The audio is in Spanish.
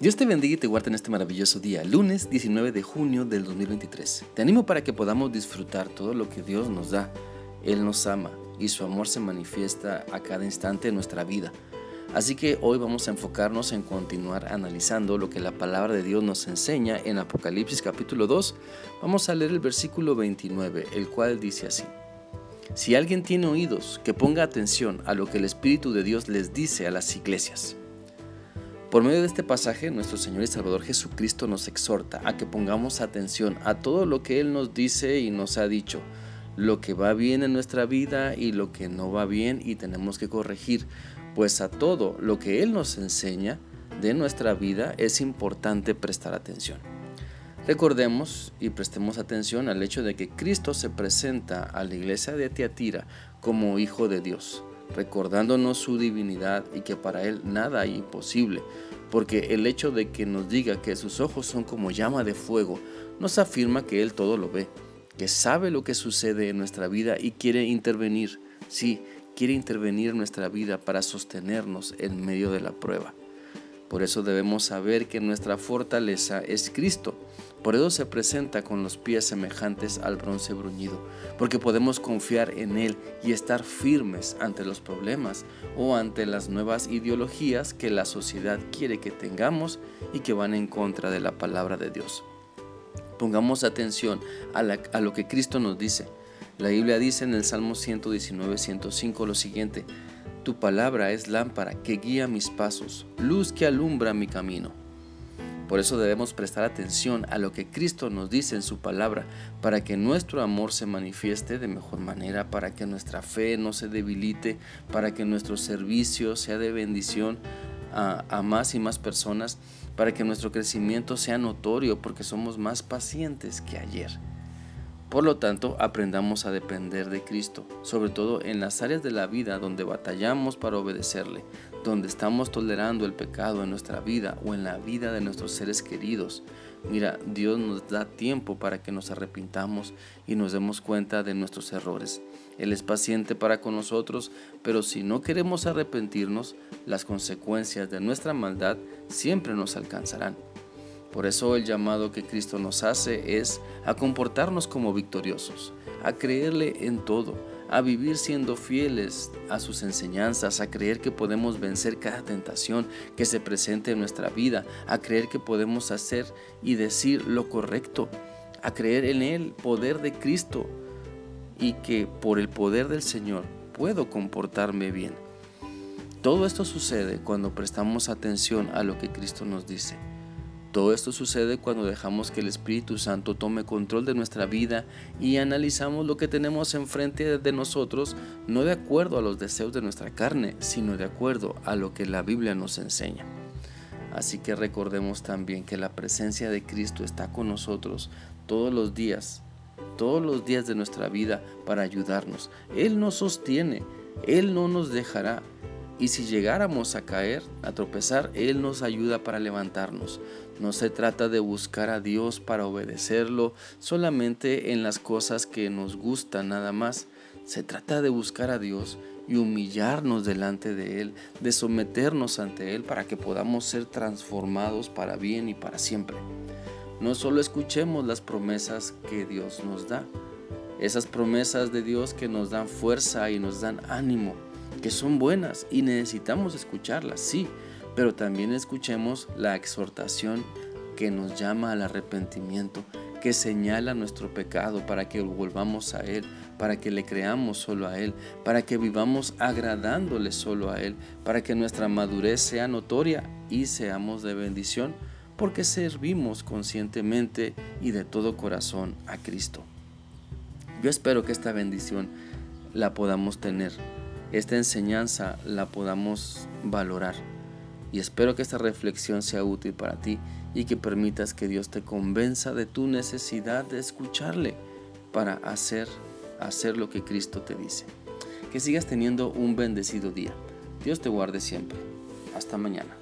Dios te bendiga y te guarde en este maravilloso día, lunes 19 de junio del 2023. Te animo para que podamos disfrutar todo lo que Dios nos da. Él nos ama y su amor se manifiesta a cada instante de nuestra vida. Así que hoy vamos a enfocarnos en continuar analizando lo que la palabra de Dios nos enseña en Apocalipsis capítulo 2. Vamos a leer el versículo 29, el cual dice así. Si alguien tiene oídos, que ponga atención a lo que el Espíritu de Dios les dice a las iglesias. Por medio de este pasaje, nuestro Señor y Salvador Jesucristo nos exhorta a que pongamos atención a todo lo que Él nos dice y nos ha dicho, lo que va bien en nuestra vida y lo que no va bien y tenemos que corregir, pues a todo lo que Él nos enseña de nuestra vida es importante prestar atención. Recordemos y prestemos atención al hecho de que Cristo se presenta a la iglesia de Tiatira como Hijo de Dios recordándonos su divinidad y que para Él nada hay imposible, porque el hecho de que nos diga que sus ojos son como llama de fuego, nos afirma que Él todo lo ve, que sabe lo que sucede en nuestra vida y quiere intervenir, sí, quiere intervenir en nuestra vida para sostenernos en medio de la prueba. Por eso debemos saber que nuestra fortaleza es Cristo. Por eso se presenta con los pies semejantes al bronce bruñido, porque podemos confiar en Él y estar firmes ante los problemas o ante las nuevas ideologías que la sociedad quiere que tengamos y que van en contra de la palabra de Dios. Pongamos atención a, lo que Cristo nos dice. La Biblia dice en el Salmo 119, 105 lo siguiente, tu palabra es lámpara que guía mis pasos, luz que alumbra mi camino. Por eso debemos prestar atención a lo que Cristo nos dice en su palabra, para que nuestro amor se manifieste de mejor manera, para que nuestra fe no se debilite, para que nuestro servicio sea de bendición a, a más y más personas, para que nuestro crecimiento sea notorio, porque somos más pacientes que ayer. Por lo tanto, aprendamos a depender de Cristo, sobre todo en las áreas de la vida donde batallamos para obedecerle, donde estamos tolerando el pecado en nuestra vida o en la vida de nuestros seres queridos. Mira, Dios nos da tiempo para que nos arrepintamos y nos demos cuenta de nuestros errores. Él es paciente para con nosotros, pero si no queremos arrepentirnos, las consecuencias de nuestra maldad siempre nos alcanzarán. Por eso el llamado que Cristo nos hace es a comportarnos como victoriosos, a creerle en todo, a vivir siendo fieles a sus enseñanzas, a creer que podemos vencer cada tentación que se presente en nuestra vida, a creer que podemos hacer y decir lo correcto, a creer en el poder de Cristo y que por el poder del Señor puedo comportarme bien. Todo esto sucede cuando prestamos atención a lo que Cristo nos dice. Todo esto sucede cuando dejamos que el Espíritu Santo tome control de nuestra vida y analizamos lo que tenemos enfrente de nosotros no de acuerdo a los deseos de nuestra carne, sino de acuerdo a lo que la Biblia nos enseña. Así que recordemos también que la presencia de Cristo está con nosotros todos los días, todos los días de nuestra vida para ayudarnos. Él nos sostiene, Él no nos dejará. Y si llegáramos a caer, a tropezar, Él nos ayuda para levantarnos. No se trata de buscar a Dios para obedecerlo solamente en las cosas que nos gustan nada más. Se trata de buscar a Dios y humillarnos delante de Él, de someternos ante Él para que podamos ser transformados para bien y para siempre. No solo escuchemos las promesas que Dios nos da, esas promesas de Dios que nos dan fuerza y nos dan ánimo que son buenas y necesitamos escucharlas, sí, pero también escuchemos la exhortación que nos llama al arrepentimiento, que señala nuestro pecado para que volvamos a Él, para que le creamos solo a Él, para que vivamos agradándole solo a Él, para que nuestra madurez sea notoria y seamos de bendición, porque servimos conscientemente y de todo corazón a Cristo. Yo espero que esta bendición la podamos tener esta enseñanza la podamos valorar. Y espero que esta reflexión sea útil para ti y que permitas que Dios te convenza de tu necesidad de escucharle para hacer, hacer lo que Cristo te dice. Que sigas teniendo un bendecido día. Dios te guarde siempre. Hasta mañana.